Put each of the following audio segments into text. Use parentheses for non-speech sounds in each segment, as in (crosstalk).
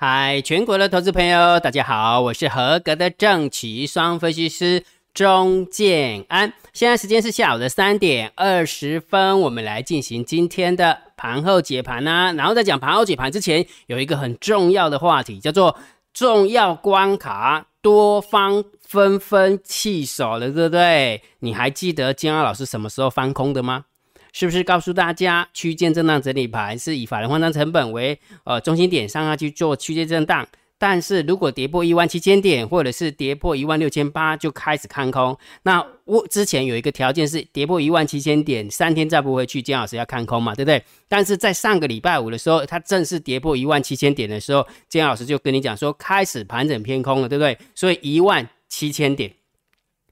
嗨，全国的投资朋友，大家好，我是合格的正奇双分析师钟建安。现在时间是下午的三点二十分，我们来进行今天的盘后解盘啊。然后在讲盘后解盘之前，有一个很重要的话题，叫做重要关卡，多方纷纷弃守了，对不对？你还记得金安老师什么时候翻空的吗？是不是告诉大家，区间震荡整理盘是以法人换仓成本为呃中心点上下去做区间震荡？但是如果跌破一万七千点，或者是跌破一万六千八，就开始看空。那我之前有一个条件是跌破一万七千点，三天再不回去，姜老师要看空嘛，对不对？但是在上个礼拜五的时候，它正式跌破一万七千点的时候，姜老师就跟你讲说，开始盘整偏空了，对不对？所以一万七千点。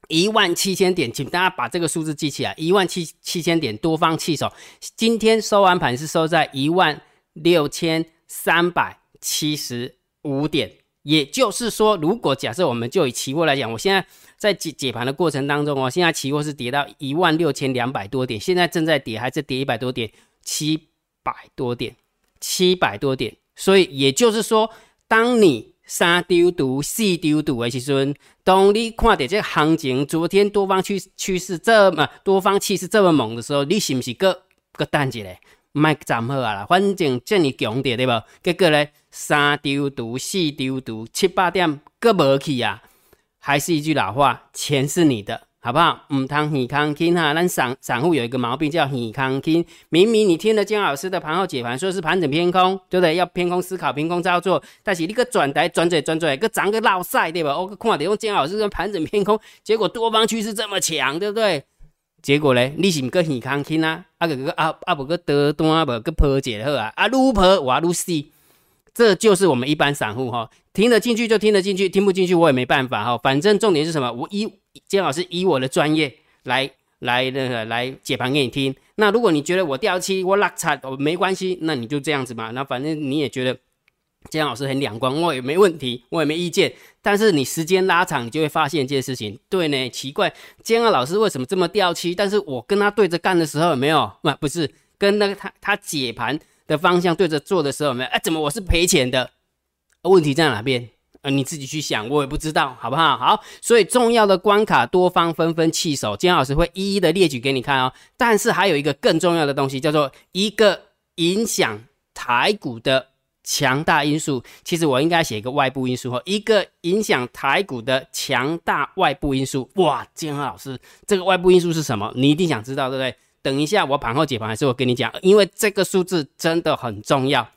一万七千点，请大家把这个数字记起来。一万七七千点，多方弃守。今天收完盘是收在一万六千三百七十五点。也就是说，如果假设我们就以期货来讲，我现在在解解盘的过程当中哦，现在期货是跌到一万六千两百多点，现在正在跌，还是跌一百多点，七百多点，七百多点。所以也就是说，当你三丢毒、四丢毒的时阵，当你看到这行情，昨天多方趋趋势这么多方气势这么猛的时候，你是不是个个等一下？卖站好啊啦，反正这么强的对不？结果咧，三丢毒、四丢毒，七八点搁无去啊！还是一句老话，钱是你的。好不好？唔通耳康听哈，咱散散户有一个毛病叫耳康听。明明你听了姜老师的盘后解盘，说是盘整偏空，对不对？要偏空思考，偏空操作。但是你个转台转嘴转嘴，个涨个落赛，对吧？我看到用姜老师跟盘整偏空，结果多方趋势这么强，对不对？结果咧，你是唔个耳康听啊？啊个个啊啊不个得单不个破解好啊？啊撸破我撸死。这就是我们一般散户哈，听得进去就听得进去，听不进去我也没办法哈。反正重点是什么？我一姜老师以我的专业来来那个来解盘给你听。那如果你觉得我掉期我拉差我没关系，那你就这样子嘛。那反正你也觉得姜老师很两光，我也没问题，我也没意见。但是你时间拉长，你就会发现一件事情，对呢，奇怪，姜老师为什么这么掉期？但是我跟他对着干的时候有没有？不不是跟那个他他解盘。的方向对着做的时候，没有哎？怎么我是赔钱的？问题在哪边？你自己去想，我也不知道，好不好？好，所以重要的关卡，多方纷纷弃守，金老师会一一的列举给你看哦。但是还有一个更重要的东西，叫做一个影响台股的强大因素。其实我应该写一个外部因素哦，一个影响台股的强大外部因素。哇，金老师，这个外部因素是什么？你一定想知道，对不对？等一下，我盘后解盘还是我跟你讲，因为这个数字真的很重要，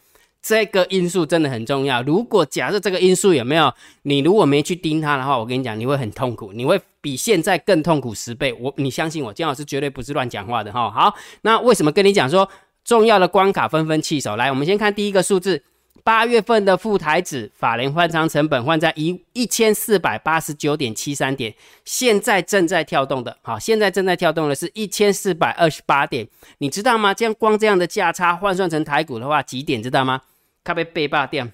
这个因素真的很重要。如果假设这个因素有没有，你如果没去盯它的话，我跟你讲，你会很痛苦，你会比现在更痛苦十倍。我，你相信我，姜老师绝对不是乱讲话的哈。好，那为什么跟你讲说重要的关卡纷纷弃守？来，我们先看第一个数字。八月份的副台指法人换仓成本换在一一千四百八十九点七三点，现在正在跳动的，好，现在正在跳动的是一千四百二十八点，你知道吗？这样光这样的价差换算成台股的话，几点知道吗？它被被霸掉。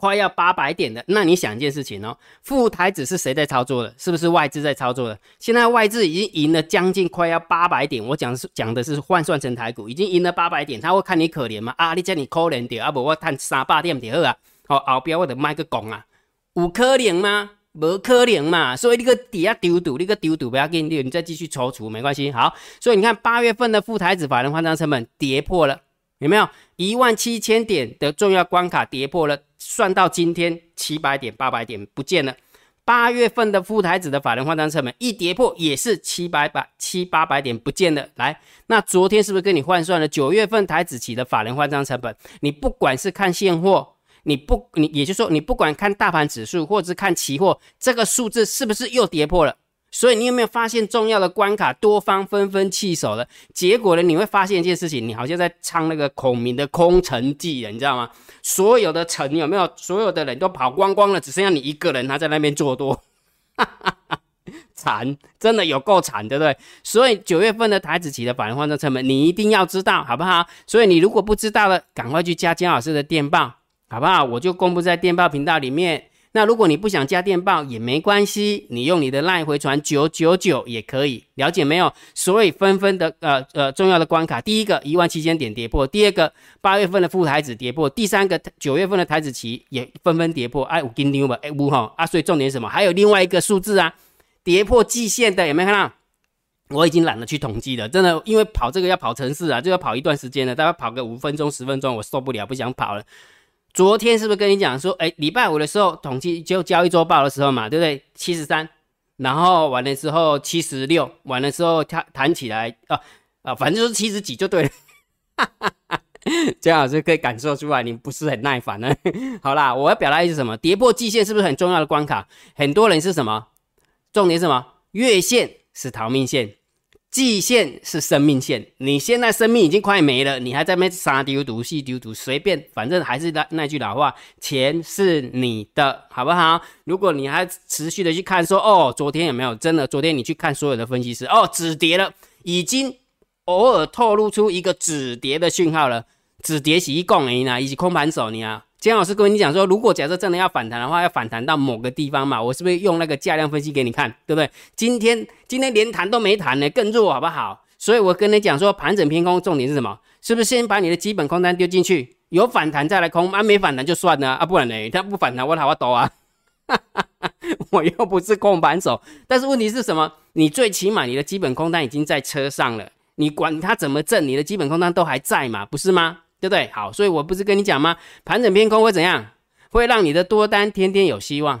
快要八百点的，那你想一件事情哦，副台子是谁在操作的？是不是外资在操作的？现在外资已经赢了将近快要八百点，我讲是讲的是换算成台股，已经赢了八百点，他会看你可怜吗？啊，你叫你可怜点，啊不我探三百点点二啊，好后边我得卖个拱啊，有可怜吗？无可怜嘛，所以你个底下丢赌，你个丢赌不要紧，你你再继续抽出没关系。好，所以你看八月份的副台子法人换仓成本跌破了。有没有一万七千点的重要关卡跌破了？算到今天七百点、八百点不见了。八月份的副台子的法人换仓成本一跌破，也是七百百七八百点不见了。来，那昨天是不是跟你换算了九月份台子期的法人换仓成本？你不管是看现货，你不你也就是说你不管看大盘指数或者是看期货，这个数字是不是又跌破了？所以你有没有发现重要的关卡多方纷纷弃守了？结果呢？你会发现一件事情，你好像在唱那个孔明的空城计了，你知道吗？所有的城有没有？所有的人都跑光光了，只剩下你一个人，他在那边做多，惨，真的有够惨，对不对？所以九月份的台子期的反换算成本，你一定要知道，好不好？所以你如果不知道了，赶快去加姜老师的电报，好不好？我就公布在电报频道里面。那如果你不想加电报也没关系，你用你的赖回传九九九也可以，了解没有？所以纷纷的呃呃重要的关卡，第一个一万七千点跌破，第二个八月份的副台子跌破，第三个九月份的台子期也纷纷跌破，哎，我给你吧，哎，五哈啊，所以重点什么？还有另外一个数字啊，跌破季线的有没有看到？我已经懒得去统计了，真的，因为跑这个要跑城市啊，就要跑一段时间了，大概跑个五分钟、十分钟，我受不了，不想跑了。昨天是不是跟你讲说，哎，礼拜五的时候统计就交易周报的时候嘛，对不对？七十三，然后完了之后七十六，完了之后它弹起来啊啊，反正就是七十几就对了。(laughs) 姜老师可以感受出来，你不是很耐烦呢。(laughs) 好啦，我要表达意思什么？跌破季线是不是很重要的关卡？很多人是什么？重点是什么？月线是逃命线。季线是生命线，你现在生命已经快没了，你还在那杀丢毒、细丢毒，随便，反正还是那那句老话，钱是你的，好不好？如果你还持续的去看，说哦，昨天有没有真的？昨天你去看所有的分析师，哦，止跌了，已经偶尔透露出一个止跌的讯号了，止跌是一共而已呢，以及空盘手你啊。姜老师跟你讲说，如果假设真的要反弹的话，要反弹到某个地方嘛，我是不是用那个价量分析给你看，对不对？今天今天连弹都没弹呢，更弱好不好？所以我跟你讲说，盘整偏空，重点是什么？是不是先把你的基本空单丢进去，有反弹再来空，啊没反弹就算了啊，不然呢，它不反弹我好好抖啊，我又不是空盘手。但是问题是什么？你最起码你的基本空单已经在车上了，你管它怎么挣，你的基本空单都还在嘛，不是吗？对不对？好，所以我不是跟你讲吗？盘整偏空会怎样？会让你的多单天天有希望。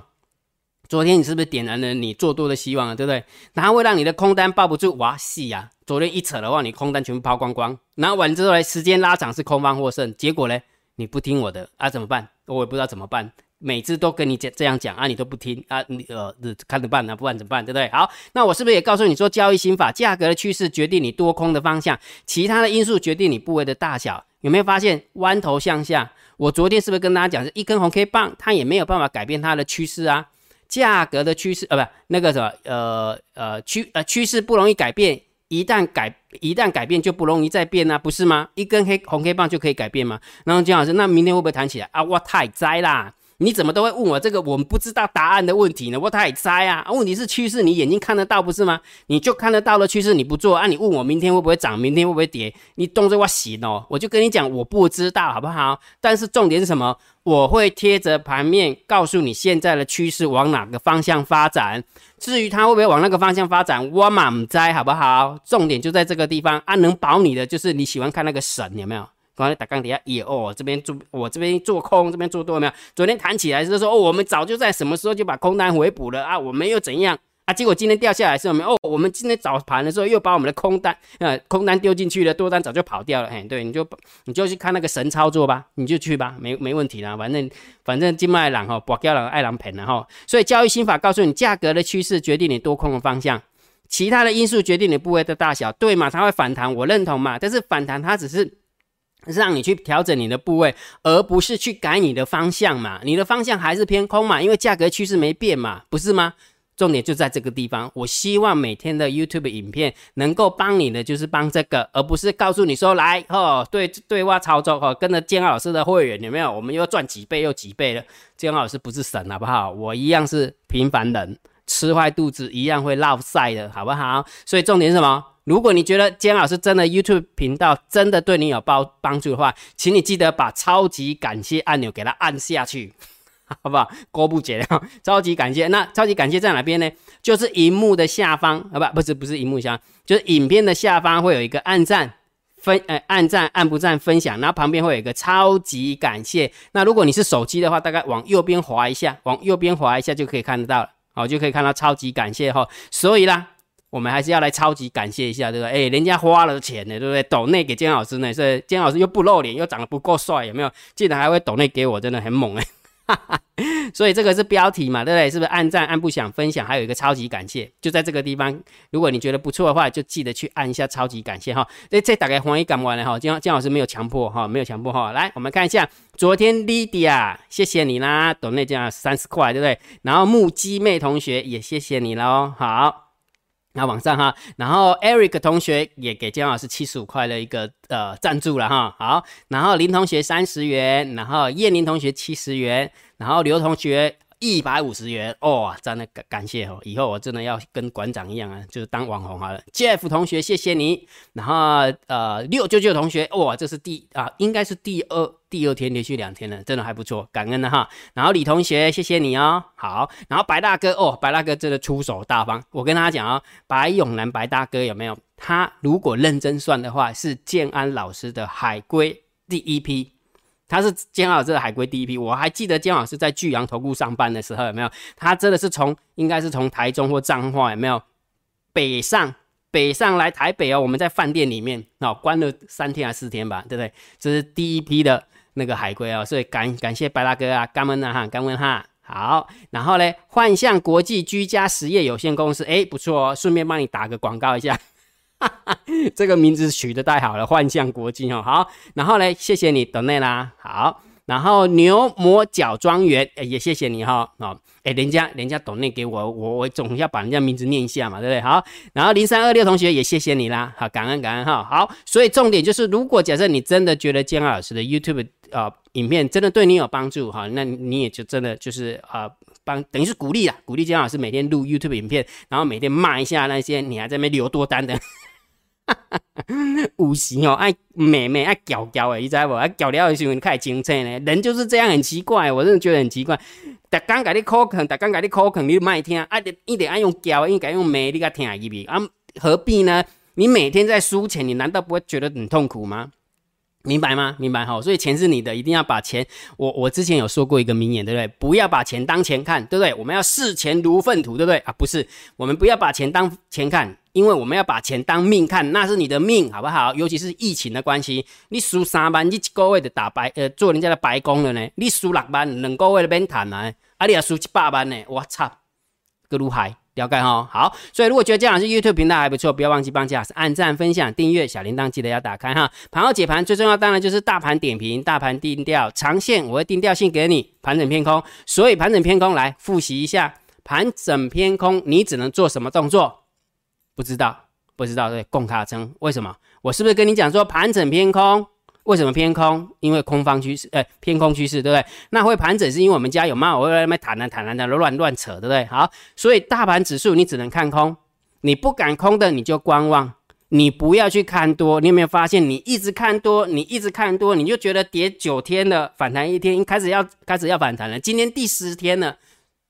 昨天你是不是点燃了你做多的希望啊？对不对？然后会让你的空单抱不住，哇戏呀！昨天一扯的话，你空单全部抛光光。然后完之后呢，时间拉长是空方获胜。结果呢，你不听我的啊？怎么办？我也不知道怎么办。每次都跟你讲这样讲啊，你都不听啊，你呃，看着办啊，不管怎么办，对不对？好，那我是不是也告诉你说，交易心法，价格的趋势决定你多空的方向，其他的因素决定你部位的大小。有没有发现弯头向下？我昨天是不是跟大家讲，是一根红 K 棒，它也没有办法改变它的趋势啊？价格的趋势，呃，不，那个什么，呃呃趋呃趋势不容易改变，一旦改一旦改变就不容易再变啊，不是吗？一根黑红 K 棒就可以改变吗？然后姜老师，那明天会不会弹起来啊？我太栽啦！你怎么都会问我这个我们不知道答案的问题呢？我太猜啊！问题是趋势，你眼睛看得到不是吗？你就看得到的趋势你不做啊？你问我明天会不会涨，明天会不会跌？你动作我行哦，我就跟你讲，我不知道好不好？但是重点是什么？我会贴着盘面告诉你现在的趋势往哪个方向发展。至于它会不会往那个方向发展，我满栽好不好？重点就在这个地方啊！能保你的就是你喜欢看那个神有没有？刚才打钢底下也哦，这边做我这边做空，这边做多没有？昨天弹起来是说哦，我们早就在什么时候就把空单回补了啊？我们又怎样啊？结果今天掉下来是没有哦，我们今天早盘的时候又把我们的空单呃空单丢进去了，多单早就跑掉了。哎，对，你就你就去看那个神操作吧，你就去吧，没没问题啦。反正反正金麦郎哈，博高郎爱郎盆了哈。所以交易心法告诉你，价格的趋势决定你多空的方向，其他的因素决定你部位的大小，对嘛？它会反弹，我认同嘛。但是反弹它只是。让你去调整你的部位，而不是去改你的方向嘛？你的方向还是偏空嘛？因为价格趋势没变嘛，不是吗？重点就在这个地方。我希望每天的 YouTube 影片能够帮你的，就是帮这个，而不是告诉你说来哦，对对话操作哦，跟着建老师的会员有没有？我们又赚几倍又几倍了。建老师不是神好不好？我一样是平凡人，吃坏肚子一样会落晒的好不好？所以重点是什么？如果你觉得姜老师真的 YouTube 频道真的对你有帮帮助的话，请你记得把超级感谢按钮给它按下去，(laughs) 好不好？过不解了，超级感谢。那超级感谢在哪边呢？就是荧幕的下方啊，不，不是，不是荧幕下，就是影片的下方会有一个按赞分，呃，按赞按不赞分享，然后旁边会有一个超级感谢。那如果你是手机的话，大概往右边滑一下，往右边滑一下就可以看得到了，好，就可以看到超级感谢哈。所以啦。我们还是要来超级感谢一下，对不对？哎，人家花了钱呢，对不对？抖内给姜老师呢，是姜老师又不露脸，又长得不够帅，有没有？竟然还会抖内给我，真的很猛哎！(laughs) 所以这个是标题嘛，对不对？是不是按赞、按不想分享，还有一个超级感谢，就在这个地方。如果你觉得不错的话，就记得去按一下超级感谢哈。这这大概欢迎讲完了哈，姜姜老师没有强迫哈，没有强迫哈。来，我们看一下昨天 Lydia，谢谢你啦，抖内姜三十块，对不对？然后木鸡妹同学也谢谢你了哦，好。那往上哈，然后 Eric 同学也给姜老师七十五块的一个呃赞助了哈，好，然后林同学三十元，然后叶林同学七十元，然后刘同学一百五十元哦，真的感感谢哦，以后我真的要跟馆长一样啊，就是当网红好了。Jeff 同学，谢谢你。然后呃，六九九同学，哇，这是第啊，应该是第二第二天连续两天了，真的还不错，感恩的哈。然后李同学，谢谢你哦，好。然后白大哥，哦，白大哥真的出手大方，我跟他讲啊，白永南白大哥有没有？他如果认真算的话，是建安老师的海归第一批。他是建安老师的海归第一批，我还记得姜老师在巨阳投顾上班的时候，有没有？他真的是从应该是从台中或彰化有没有北上北上来台北哦？我们在饭店里面哦，关了三天还是四天吧，对不对？这是第一批的那个海归哦，所以感感谢白大哥啊，干恩啊哈，干恩哈。好，然后呢，幻象国际居家实业有限公司，哎，不错哦，顺便帮你打个广告一下。这个名字取得太好了，幻象国际哦，好，然后呢，谢谢你等内啦，好，然后牛魔角庄园也谢谢你哈，哦，哎，人家人家等内给我，我我总要把人家名字念一下嘛，对不对？好，然后零三二六同学也谢谢你啦，好，感恩感恩哈，好，所以重点就是，如果假设你真的觉得姜老师的 YouTube 啊影片真的对你有帮助哈，那你也就真的就是啊帮等于是鼓励啊，鼓励姜老师每天录 YouTube 影片，然后每天骂一下那些你还在那边留多单的。(laughs) 有时哦，爱美美爱搞搞的，你知不？爱搞了的时候你开始精彩呢。人就是这样，很奇怪，我真的觉得很奇怪。逐刚给你口肯，逐刚给你口肯，你卖听，啊，一定爱用教，应该用美，你甲听入去啊？何必呢？你每天在输钱，你难道不会觉得很痛苦吗？明白吗？明白哈，所以钱是你的，一定要把钱。我我之前有说过一个名言，对不对？不要把钱当钱看，对不对？我们要视钱如粪土，对不对？啊，不是，我们不要把钱当钱看，因为我们要把钱当命看，那是你的命，好不好？尤其是疫情的关系，你输三万，你一个月就打白呃做人家的白工了呢。你输六万，两个月就免谈啊。啊，你要输七八万呢，我操，个如海。了解哈，好，所以如果觉得姜老师 YouTube 频道还不错，不要忘记帮姜老师按赞、分享、订阅，小铃铛记得要打开哈。盘后解盘最重要当然就是大盘点评、大盘定调、长线我会定调性给你，盘整偏空，所以盘整偏空来复习一下，盘整偏空你只能做什么动作？不知道，不知道对，共卡称为什么？我是不是跟你讲说盘整偏空？为什么偏空？因为空方趋势，呃，偏空趋势，对不对？那会盘整是因为我们家有猫，我会那边弹来弹来的乱乱扯，对不对？好，所以大盘指数你只能看空，你不敢空的你就观望，你不要去看多。你有没有发现，你一直看多，你一直看多，你就觉得跌九天了，反弹一天，开始要开始要反弹了。今天第十天了，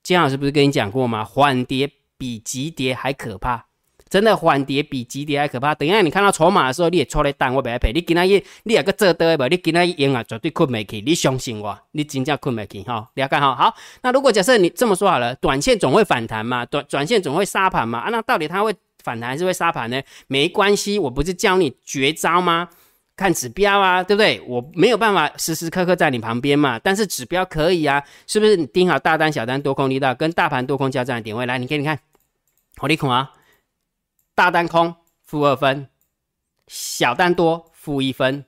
金老师不是跟你讲过吗？缓跌比急跌还可怕。真的缓跌比急跌还可怕。等一下你看到筹码的时候，你也错了单，我不要赔。你今仔日你也个做多不？你今仔日赢啊，绝对困不起。你相信我，你真正困不起哈。了解哈。好，那如果假设你这么说好了，短线总会反弹嘛，短短线总会杀盘嘛。啊，那到底它会反弹还是会杀盘呢？没关系，我不是教你绝招吗？看指标啊，对不对？我没有办法时时刻刻在你旁边嘛，但是指标可以啊，是不是？你盯好大单、小单、多空力道跟大盘多空交战的点位，来，你给你看，好，你看啊。大单空负二分，小单多负一分，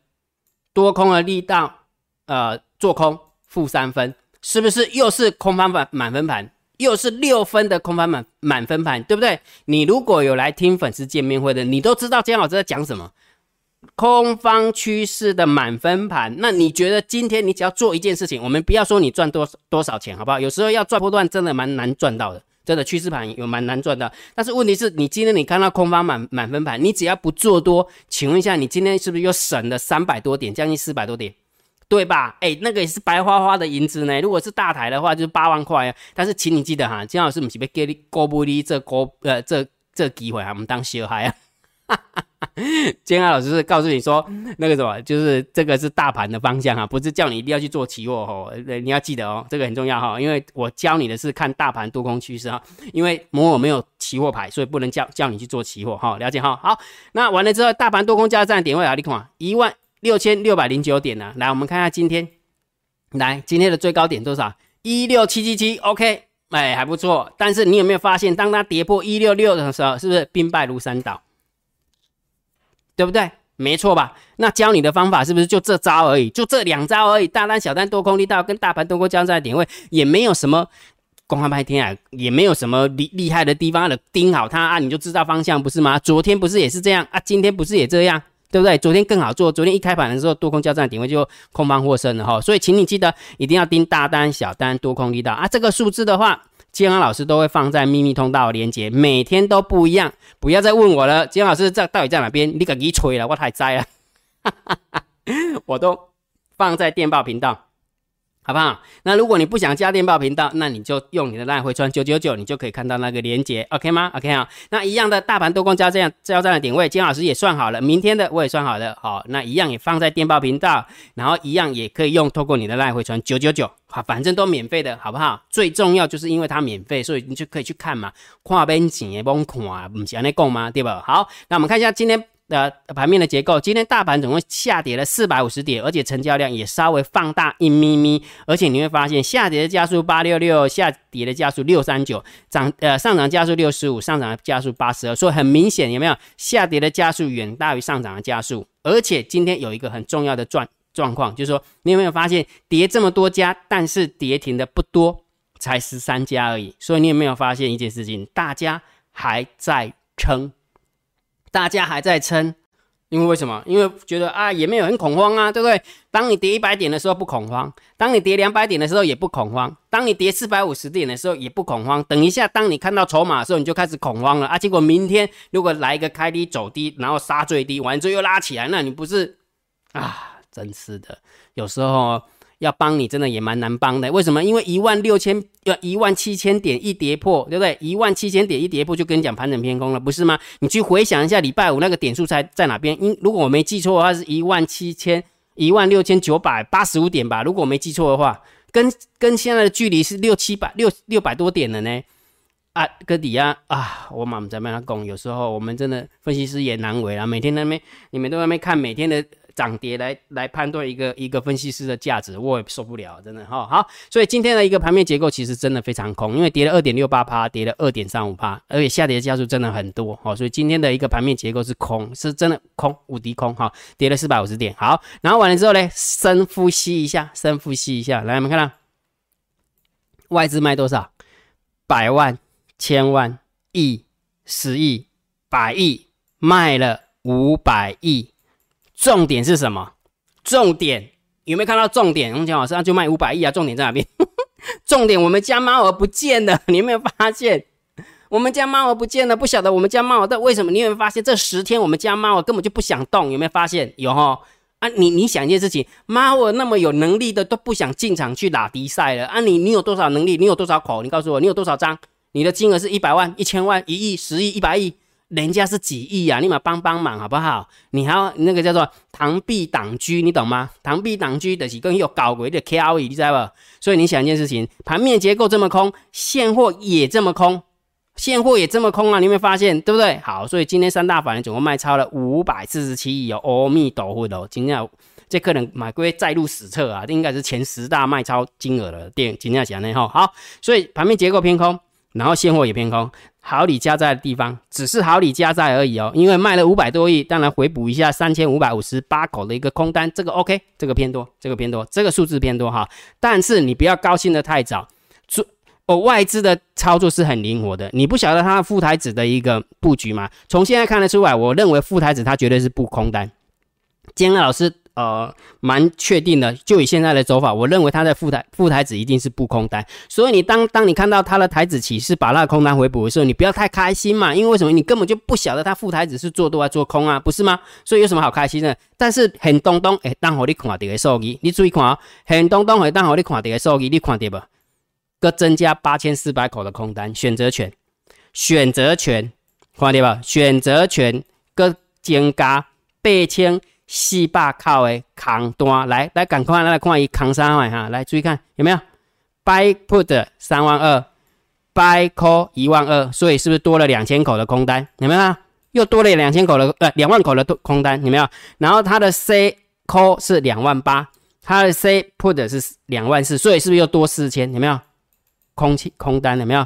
多空的力道，呃，做空负三分，是不是又是空方满满分盘，又是六分的空方满满分盘，对不对？你如果有来听粉丝见面会的，你都知道姜老师在讲什么，空方趋势的满分盘。那你觉得今天你只要做一件事情，我们不要说你赚多多少钱，好不好？有时候要赚波段真的蛮难赚到的。真的趋势盘有蛮难赚的，但是问题是你今天你看到空方满满分盘，你只要不做多，请问一下，你今天是不是又省了三百多点，将近四百多点，对吧？哎，那个也是白花花的银子呢。如果是大台的话，就是八万块啊。但是请你记得哈，金老师不是被给你高不离这高呃这这机会啊，我们当小孩啊。(laughs) 建安老师是告诉你说，那个什么，就是这个是大盘的方向啊，不是叫你一定要去做期货哦。你要记得哦，这个很重要哈，因为我教你的是看大盘多空趋势哈。因为摩尔没有期货牌，所以不能叫叫你去做期货哈。了解哈。好，那完了之后，大盘多空交战点位哪里看？一万六千六百零九点呢。来，我们看一下今天，来今天的最高点多少？一六七七七。OK，哎，还不错。但是你有没有发现，当它跌破一六六的时候，是不是兵败如山倒？对不对？没错吧？那教你的方法是不是就这招而已？就这两招而已？大单、小单、多空力道跟大盘多空交战点位，也没有什么公开拍天啊，也没有什么厉厉害的地方的盯好它啊，你就知道方向不是吗？昨天不是也是这样啊？今天不是也这样？对不对？昨天更好做，昨天一开盘的时候多空交战点位就空方获胜了哈，所以请你记得一定要盯大单、小单、多空力道啊。这个数字的话，建安老师都会放在秘密通道连接，每天都不一样，不要再问我了。建安老师在到底在哪边？你赶紧吹了，我太栽了，(laughs) 我都放在电报频道。好不好？那如果你不想加电报频道，那你就用你的烂回传九九九，你就可以看到那个连接，OK 吗？OK 啊，那一样的大盘多空交这样交战的点位，金老师也算好了，明天的我也算好了，好，那一样也放在电报频道，然后一样也可以用透过你的烂回传九九九，好，反正都免费的，好不好？最重要就是因为它免费，所以你就可以去看嘛，跨边钱也甭看，不是安尼讲吗？对吧？好，那我们看一下今天。的盘面的结构，今天大盘总共下跌了四百五十点，而且成交量也稍微放大一咪咪，而且你会发现下跌的加速八六六，下跌的加速六三九，涨呃上涨加速六十五，上涨的加速八十二，所以很明显有没有下跌的加速远大于上涨的加速，而且今天有一个很重要的状状况，就是说你有没有发现跌这么多家，但是跌停的不多，才十三家而已，所以你有没有发现一件事情，大家还在撑。大家还在撑，因为为什么？因为觉得啊，也没有很恐慌啊，对不对？当你跌一百点的时候不恐慌，当你跌两百点的时候也不恐慌，当你跌四百五十点的时候也不恐慌。等一下，当你看到筹码的时候，你就开始恐慌了啊！结果明天如果来一个开低走低，然后杀最低，完之后又拉起来，那你不是啊？真是的，有时候。要帮你真的也蛮难帮的，为什么？因为一万六千要一万七千点一跌破，对不对？一万七千点一跌破就跟你讲盘整偏空了，不是吗？你去回想一下礼拜五那个点数在在哪边？因如果我没记错的话，是一万七千一万六千九百八十五点吧？如果我没记错的话，跟跟现在的距离是六七百六六百多点了呢。啊，哥底下啊，我妈妈在帮他讲，有时候我们真的分析师也难为啊，每天那边你们都在那边看每天的。涨跌来来判断一个一个分析师的价值，我也受不了，真的哈。好，所以今天的一个盘面结构其实真的非常空，因为跌了二点六八趴，跌了二点三五趴，而且下跌的加速真的很多，好，所以今天的一个盘面结构是空，是真的空，无敌空哈，跌了四百五十点。好，然后完了之后呢，深呼吸一下，深呼吸一下，来，我们看到外资卖多少？百万、千万、亿、十亿、百亿，卖了五百亿。重点是什么？重点有没有看到重点？洪强老师那就卖五百亿啊！重点在哪边？(laughs) 重点我们家猫儿不见了，(laughs) 你有没有发现？我们家猫儿不见了，不晓得我们家猫儿的为什么？你有没有发现这十天我们家猫儿根本就不想动？有没有发现？有哈啊！你你想一件事情，猫儿那么有能力的都不想进场去打迪赛了啊！你你有多少能力？你有多少口？你告诉我，你有多少张？你的金额是一百万、一千万、一亿、十亿、一百亿？人家是几亿啊，立马帮帮忙好不好？你还要那个叫做螳臂挡车，你懂吗？螳臂挡车的是更有搞鬼的 KOE，你知道不？所以你想一件事情，盘面结构这么空，现货也这么空，现货也这么空啊！你有没有发现？对不对？好，所以今天三大法人总共卖超了五百四十七亿哦，阿弥陀佛哦，今天这可能买归再入史册啊，这应该是前十大卖超金额的店，今天讲的哈。好，所以盘面结构偏空。然后现货也偏空，好礼加在的地方只是好礼加在而已哦，因为卖了五百多亿，当然回补一下三千五百五十八口的一个空单，这个 OK，这个偏多，这个偏多，这个数字偏多哈。但是你不要高兴的太早，做哦外资的操作是很灵活的，你不晓得它副台子的一个布局吗？从现在看得出来，我认为副台子它绝对是不空单。今天老师。呃，蛮确定的。就以现在的走法，我认为他在副台副台子一定是不空单。所以你当当你看到他的台子起是把那个空单回补的时候，你不要太开心嘛。因为为什么？你根本就不晓得他副台子是做多还做空啊，不是吗？所以有什么好开心的？但是很东东哎，当好你看到个数据，你注意看啊，很东东会当好你看到个数据，你看到不？各增加八千四百口的空单，选择权，选择权，看到吧？选择权各增加八千。四百口的扛单，来来赶快来看伊扛三万哈，来注意看有没有？Buy put 三万二，Buy call 一万二，所以是不是多了两千口的空单？有没有？又多了两千口的呃两万口的空单，有没有？然后它的 C call 是两万八，它的 C put 是两万四，所以是不是又多四千？有没有？空气空单有没有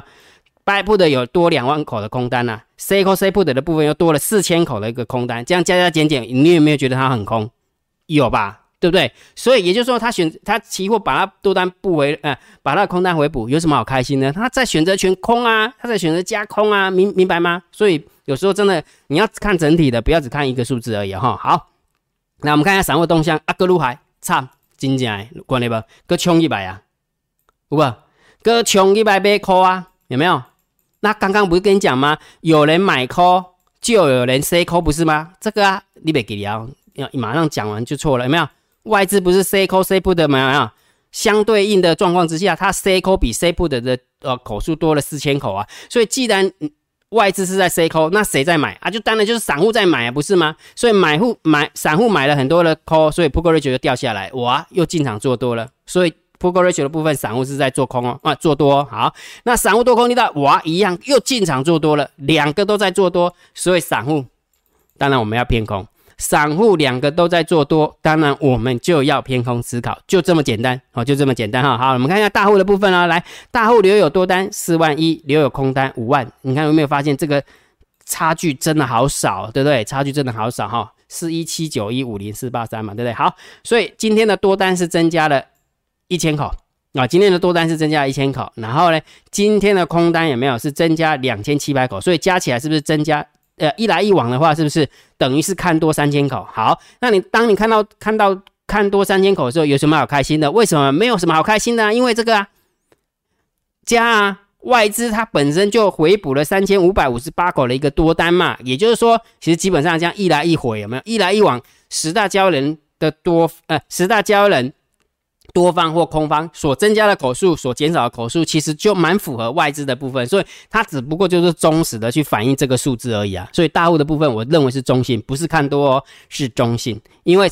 ？buy put 有多两万口的空单呐，C call C put 的部分又多了四千口的一个空单，这样加加减减，你有没有觉得它很空？有吧，对不对？所以也就是说，他选他期货把它多单不回，呃，把它的空单回补，有什么好开心呢？他在选择权空啊，他在选择加空啊，明明白吗？所以有时候真的你要看整体的，不要只看一个数字而已哈。好，那我们看一下散户动向，啊，各路海差真正的关系不？各冲一百啊，有不？各冲一百倍块啊，有没有？那刚刚不是跟你讲吗？有人买 call 就有人 C call 不是吗？这个啊，你别给聊，要马上讲完就错了，有没有？外资不是 C call C 不的没有？相对应的状况之下，它 C call 比 C 不的的呃口数多了四千口啊，所以既然外资是在 C call，那谁在买啊？就当然就是散户在买啊，不是吗？所以买户买散户买了很多的 call，所以 put ratio 就掉下来，哇，又进场做多了，所以 put ratio 的部分散户是在做空哦，啊，做多好，那散户多空力道哇一样又进场做多了，两个都在做多，所以散户当然我们要偏空。散户两个都在做多，当然我们就要偏空思考，就这么简单哦，就这么简单哈。好，我们看一下大户的部分啊，来，大户留有多单四万一，留有空单五万，你看有没有发现这个差距真的好少，对不对？差距真的好少哈，四一七九一五零四八三嘛，对不对？好，所以今天的多单是增加了一千口啊，今天的多单是增加一千口，然后呢，今天的空单有没有是增加两千七百口？所以加起来是不是增加？呃，一来一往的话，是不是等于是看多三千口？好，那你当你看到看到看多三千口的时候，有什么好开心的？为什么没有什么好开心的？因为这个啊，加啊，外资它本身就回补了三千五百五十八口的一个多单嘛，也就是说，其实基本上这样一来一回，有没有一来一往，十大交人的多呃，十大交人。多方或空方所增加的口数，所减少的口数，其实就蛮符合外资的部分，所以它只不过就是忠实的去反映这个数字而已啊。所以大户的部分，我认为是中性，不是看多哦，是中性。因为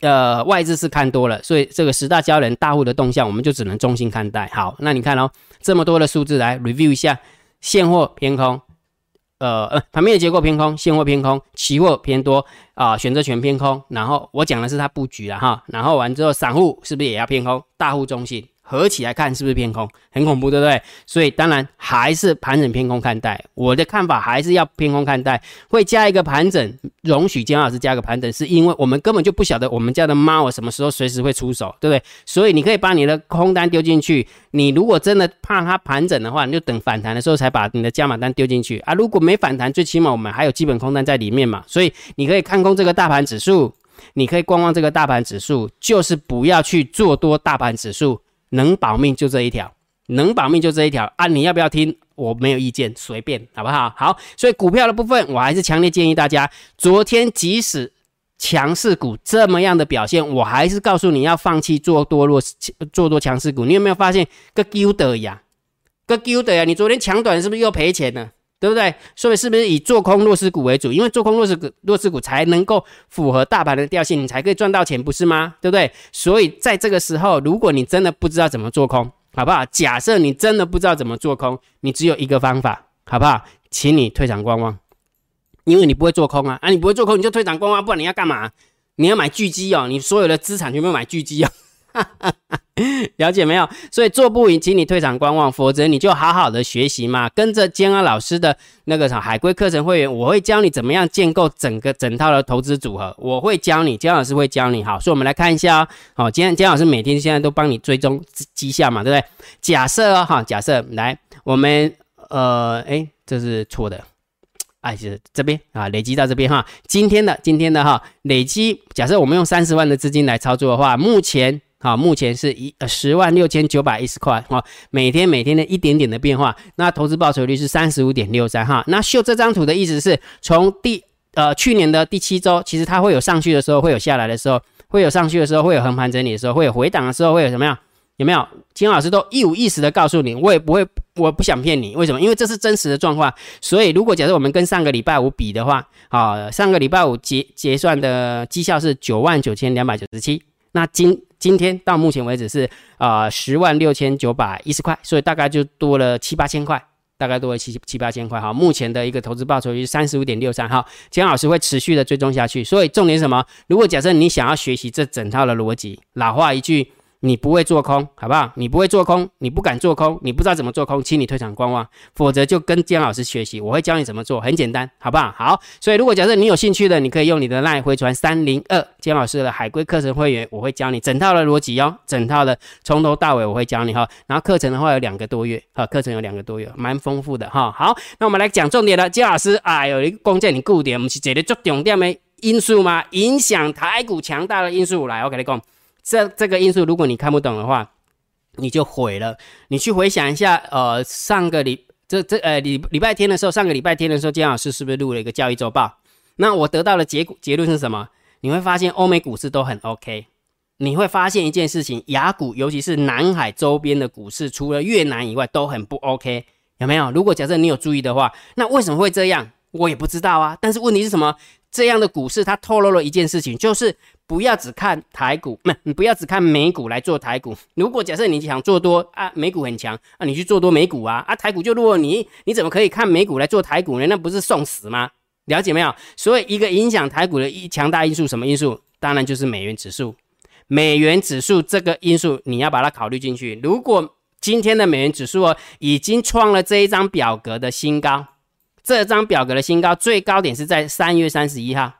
呃外资是看多了，所以这个十大交人大户的动向，我们就只能中性看待。好，那你看哦，这么多的数字来 review 一下，现货偏空。呃呃，盘面的结构偏空，现货偏空，期货偏多啊，选择权偏空。然后我讲的是它布局了哈，然后完之后，散户是不是也要偏空？大户中性。合起来看是不是偏空？很恐怖，对不对？所以当然还是盘整偏空看待。我的看法还是要偏空看待，会加一个盘整，容许姜老师加个盘整，是因为我们根本就不晓得我们家的猫什么时候随时会出手，对不对？所以你可以把你的空单丢进去。你如果真的怕它盘整的话，你就等反弹的时候才把你的加码单丢进去啊。如果没反弹，最起码我们还有基本空单在里面嘛。所以你可以看空这个大盘指数，你可以观望这个大盘指数，就是不要去做多大盘指数。能保命就这一条，能保命就这一条啊！你要不要听？我没有意见，随便，好不好？好，所以股票的部分，我还是强烈建议大家，昨天即使强势股这么样的表现，我还是告诉你要放弃做多弱做多强势股。你有没有发现个丢的呀？个丢的呀？你昨天抢短是不是又赔钱了？对不对？所以是不是以做空弱势股为主？因为做空弱势股弱势股才能够符合大盘的调性，你才可以赚到钱，不是吗？对不对？所以在这个时候，如果你真的不知道怎么做空，好不好？假设你真的不知道怎么做空，你只有一个方法，好不好？请你退场观望，因为你不会做空啊！啊，你不会做空，你就退场观望，不然你要干嘛？你要买巨基哦，你所有的资产全部买巨基哦。(laughs) 了解没有？所以做不赢，请你退场观望，否则你就好好的学习嘛，跟着坚安老师的那个啥海归课程会员，我会教你怎么样建构整个整套的投资组合，我会教你，坚老师会教你。好，所以我们来看一下哦。好，今天坚老师每天现在都帮你追踪绩效嘛，对不对？假设哦，哈，假设来，我们呃，哎，这是错的，哎，是这边啊，累积到这边哈，今天的今天的哈，累积，假设我们用三十万的资金来操作的话，目前。好，目前是一呃十万六千九百一十块哈，每天每天的一点点的变化，那投资报酬率是三十五点六三哈。那秀这张图的意思是从第呃去年的第七周，其实它会有上去的时候，会有下来的时候，会有上去的时候，会有横盘整理的时候，会有回档的时候，会有什么样？有没有？金老师都一五一十的告诉你，我也不会，我不想骗你，为什么？因为这是真实的状况。所以如果假设我们跟上个礼拜五比的话，啊，上个礼拜五结结算的绩效是九万九千两百九十七，那今今天到目前为止是啊十万六千九百一十块，所以大概就多了七八千块，大概多了七七八千块哈。目前的一个投资报酬率三十五点六三哈，钱老师会持续的追踪下去。所以重点是什么？如果假设你想要学习这整套的逻辑，老话一句。你不会做空，好不好？你不会做空，你不敢做空，你不知道怎么做空，请你退场观望，否则就跟姜老师学习，我会教你怎么做，很简单，好不好？好，所以如果假设你有兴趣的，你可以用你的 LINE 回传三零二姜老师的海龟课程会员，我会教你整套的逻辑哦，整套的从头到尾我会教你哈。然后课程的话有两个多月，哈，课程有两个多月，蛮丰富的哈。好，那我们来讲重点了，姜老师啊，有一个关键你固点，我们是这里做重点的因素吗？影响台股强大的因素，来，我跟你讲，这这个因素，如果你看不懂的话，你就毁了。你去回想一下，呃，上个礼这这呃礼礼拜天的时候，上个礼拜天的时候，姜老师是不是录了一个交易周报？那我得到的结果结论是什么？你会发现欧美股市都很 OK。你会发现一件事情，雅股尤其是南海周边的股市，除了越南以外都很不 OK，有没有？如果假设你有注意的话，那为什么会这样？我也不知道啊。但是问题是什么？这样的股市它透露了一件事情，就是不要只看台股，不，你不要只看美股来做台股。如果假设你想做多啊，美股很强啊，你去做多美股啊，啊，台股就弱，你你怎么可以看美股来做台股呢？那不是送死吗？了解没有？所以一个影响台股的一强大因素，什么因素？当然就是美元指数。美元指数这个因素你要把它考虑进去。如果今天的美元指数哦已经创了这一张表格的新高，这张表格的新高最高点是在三月三十一号。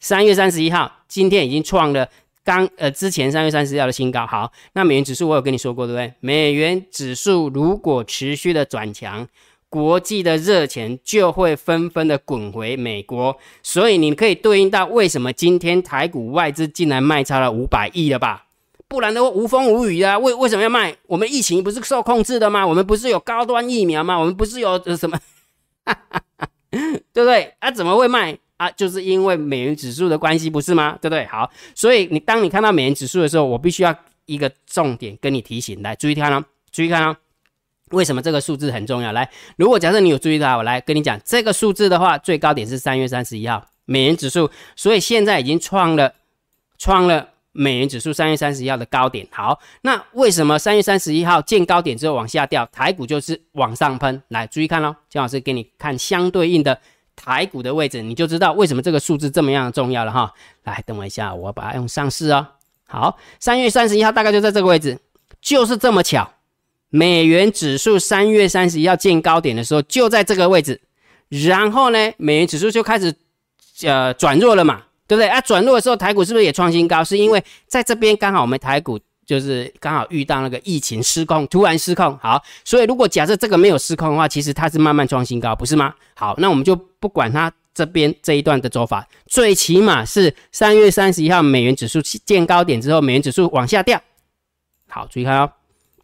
三月三十一号，今天已经创了刚呃之前三月三十一号的新高。好，那美元指数我有跟你说过对不对？美元指数如果持续的转强。国际的热钱就会纷纷的滚回美国，所以你可以对应到为什么今天台股外资竟然卖超了五百亿了吧？不然的话无风无雨啊，为为什么要卖？我们疫情不是受控制的吗？我们不是有高端疫苗吗？我们不是有呃什么？哈 (laughs) 对不对？啊，怎么会卖啊？就是因为美元指数的关系，不是吗？对不对？好，所以你当你看到美元指数的时候，我必须要一个重点跟你提醒，来注意看哦，注意看哦。为什么这个数字很重要？来，如果假设你有注意到，我来跟你讲，这个数字的话，最高点是三月三十一号美元指数，所以现在已经创了创了美元指数三月三十一号的高点。好，那为什么三月三十一号见高点之后往下掉，台股就是往上喷？来，注意看喽，姜老师给你看相对应的台股的位置，你就知道为什么这个数字这么样重要了哈。来，等我一下，我把它用上市哦。好，三月三十一号大概就在这个位置，就是这么巧。美元指数三月三十一号见高点的时候，就在这个位置，然后呢，美元指数就开始呃转弱了嘛，对不对？啊，转弱的时候，台股是不是也创新高？是因为在这边刚好我们台股就是刚好遇到那个疫情失控，突然失控。好，所以如果假设这个没有失控的话，其实它是慢慢创新高，不是吗？好，那我们就不管它这边这一段的走法，最起码是三月三十一号美元指数见高点之后，美元指数往下掉。好，注意看哦。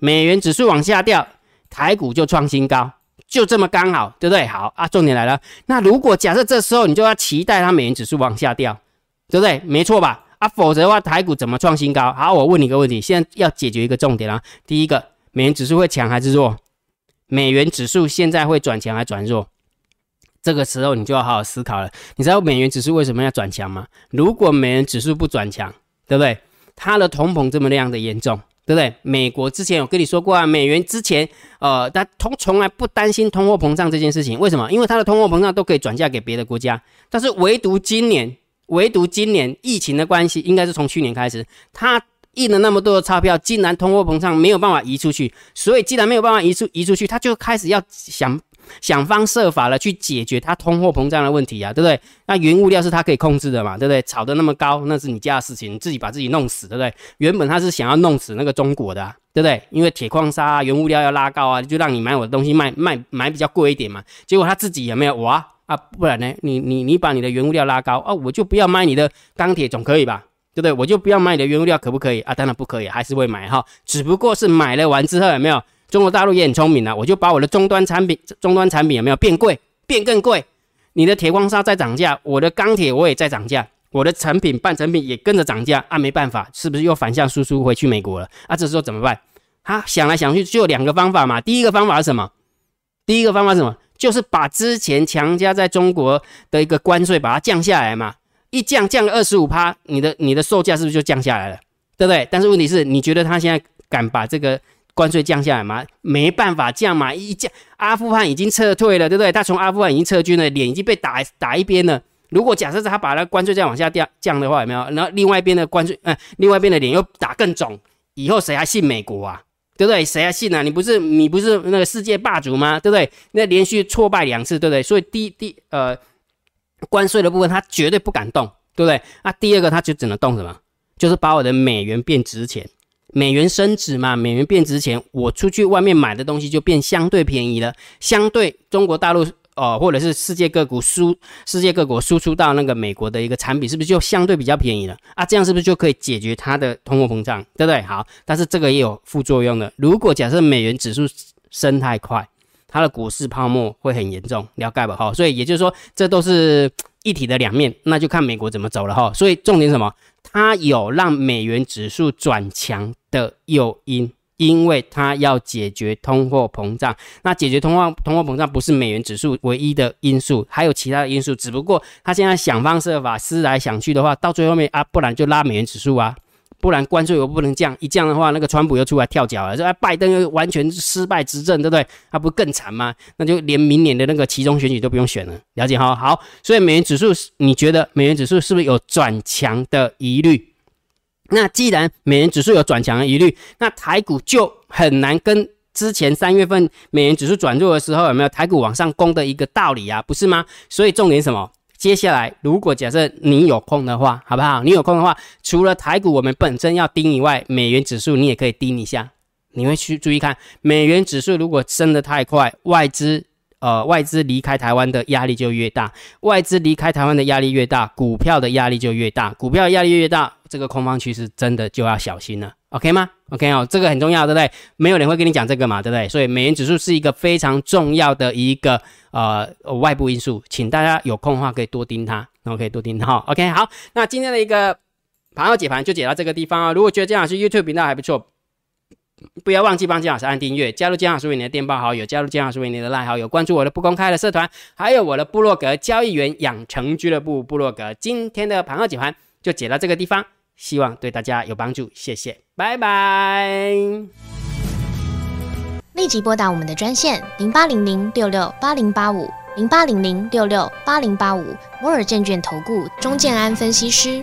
美元指数往下掉，台股就创新高，就这么刚好，对不对？好啊，重点来了。那如果假设这时候你就要期待它美元指数往下掉，对不对？没错吧？啊，否则的话，台股怎么创新高？好，我问你一个问题，现在要解决一个重点啊。第一个，美元指数会强还是弱？美元指数现在会转强还是转弱？这个时候你就要好好思考了。你知道美元指数为什么要转强吗？如果美元指数不转强，对不对？它的通膨这么样的严重。对不对？美国之前有跟你说过啊，美元之前呃，它通从来不担心通货膨胀这件事情，为什么？因为它的通货膨胀都可以转嫁给别的国家，但是唯独今年，唯独今年疫情的关系，应该是从去年开始，他印了那么多的钞票，竟然通货膨胀没有办法移出去，所以既然没有办法移出移出去，他就开始要想。想方设法的去解决它通货膨胀的问题啊，对不对？那原物料是他可以控制的嘛，对不对？炒得那么高，那是你家的事情，你自己把自己弄死，对不对？原本他是想要弄死那个中国的，对不对？因为铁矿砂啊原物料要拉高啊，就让你买我的东西卖卖买比较贵一点嘛。结果他自己有没有哇啊？不然呢？你你你把你的原物料拉高啊，我就不要卖你的钢铁，总可以吧？对不对？我就不要买你的原物料，可不可以啊？当然不可以，还是会买哈。只不过是买了完之后有没有？中国大陆也很聪明啊，我就把我的终端产品、终端产品有没有变贵、变更贵？你的铁矿砂在涨价，我的钢铁我也在涨价，我的成品、半成品也跟着涨价啊！没办法，是不是又反向输出回去美国了？啊，这时候怎么办？他想来想去就两个方法嘛。第一个方法是什么？第一个方法是什么？就是把之前强加在中国的一个关税把它降下来嘛。一降降个二十五趴，你的你的售价是不是就降下来了？对不对？但是问题是，你觉得他现在敢把这个？关税降下来吗，没办法降嘛，一降阿富汗已经撤退了，对不对？他从阿富汗已经撤军了，脸已经被打打一边了。如果假设他把那关税再往下降降的话，有没有？然后另外一边的关税，嗯，另外一边的脸又打更肿，以后谁还信美国啊？对不对？谁还信啊？你不是你不是那个世界霸主吗？对不对？那连续挫败两次，对不对？所以第第呃关税的部分他绝对不敢动，对不对？那第二个他就只能动什么？就是把我的美元变值钱。美元升值嘛，美元变值钱，我出去外面买的东西就变相对便宜了。相对中国大陆呃，或者是世界各国输世界各国输出到那个美国的一个产品，是不是就相对比较便宜了啊？这样是不是就可以解决它的通货膨胀，对不对？好，但是这个也有副作用的。如果假设美元指数升太快，它的股市泡沫会很严重，了解吧？好，所以也就是说，这都是一体的两面，那就看美国怎么走了哈。所以重点什么？它有让美元指数转强的诱因。因为它要解决通货膨胀，那解决通货通货膨胀不是美元指数唯一的因素，还有其他的因素。只不过他现在想方设法思来想去的话，到最后面啊，不然就拉美元指数啊，不然关税又不能降，一降的话，那个川普又出来跳脚了，说拜登又完全失败执政，对不对？他不更惨吗？那就连明年的那个其中选举都不用选了。了解哈？好，所以美元指数，你觉得美元指数是不是有转强的疑虑？那既然美元指数有转强的疑虑，那台股就很难跟之前三月份美元指数转弱的时候有没有台股往上攻的一个道理啊？不是吗？所以重点什么？接下来如果假设你有空的话，好不好？你有空的话，除了台股我们本身要盯以外，美元指数你也可以盯一下。你会去注意看美元指数如果升得太快，外资。呃，外资离开台湾的压力就越大，外资离开台湾的压力越大，股票的压力就越大，股票压力越大，这个空方趋势真的就要小心了，OK 吗？OK 哦，这个很重要，对不对？没有人会跟你讲这个嘛，对不对？所以美元指数是一个非常重要的一个呃外部因素，请大家有空的话可以多盯它，OK，多盯它，OK。好，那今天的一个盘后解盘就解到这个地方啊。如果觉得这样是 YouTube 频道还不错。不要忘记帮姜老师按订阅，加入姜老师为你的电报好友，加入姜老师为你的赖好友，关注我的不公开的社团，还有我的部落格交易员养成俱乐部部落格。今天的盘后解盘就解到这个地方，希望对大家有帮助，谢谢，拜拜。立即拨打我们的专线零八零零六六八零八五零八零零六六八零八五摩尔证券投顾钟建安分析师。